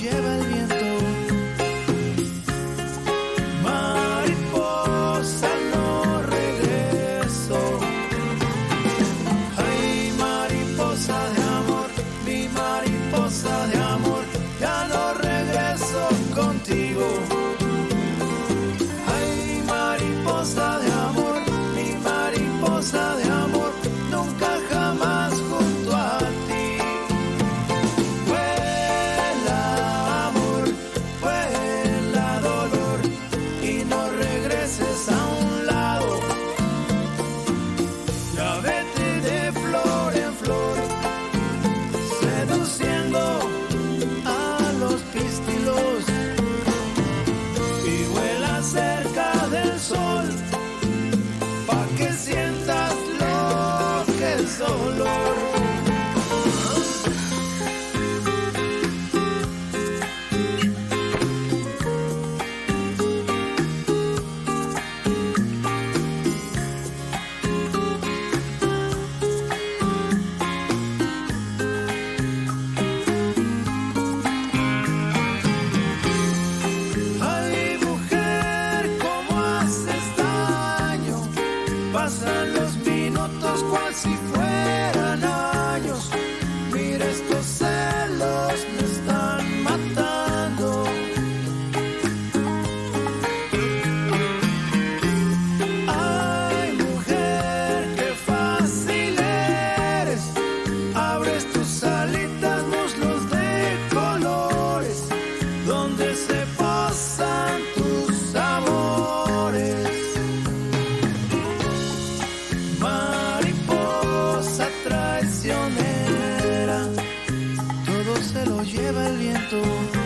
lleva el viento. Regreses a tanto.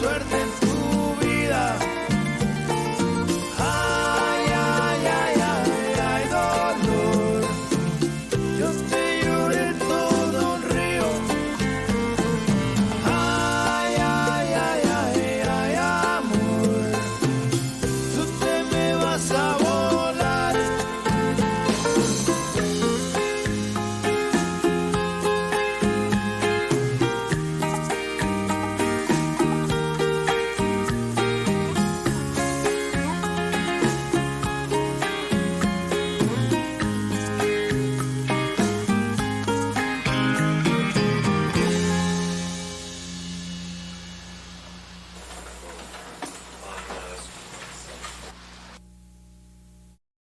suerte.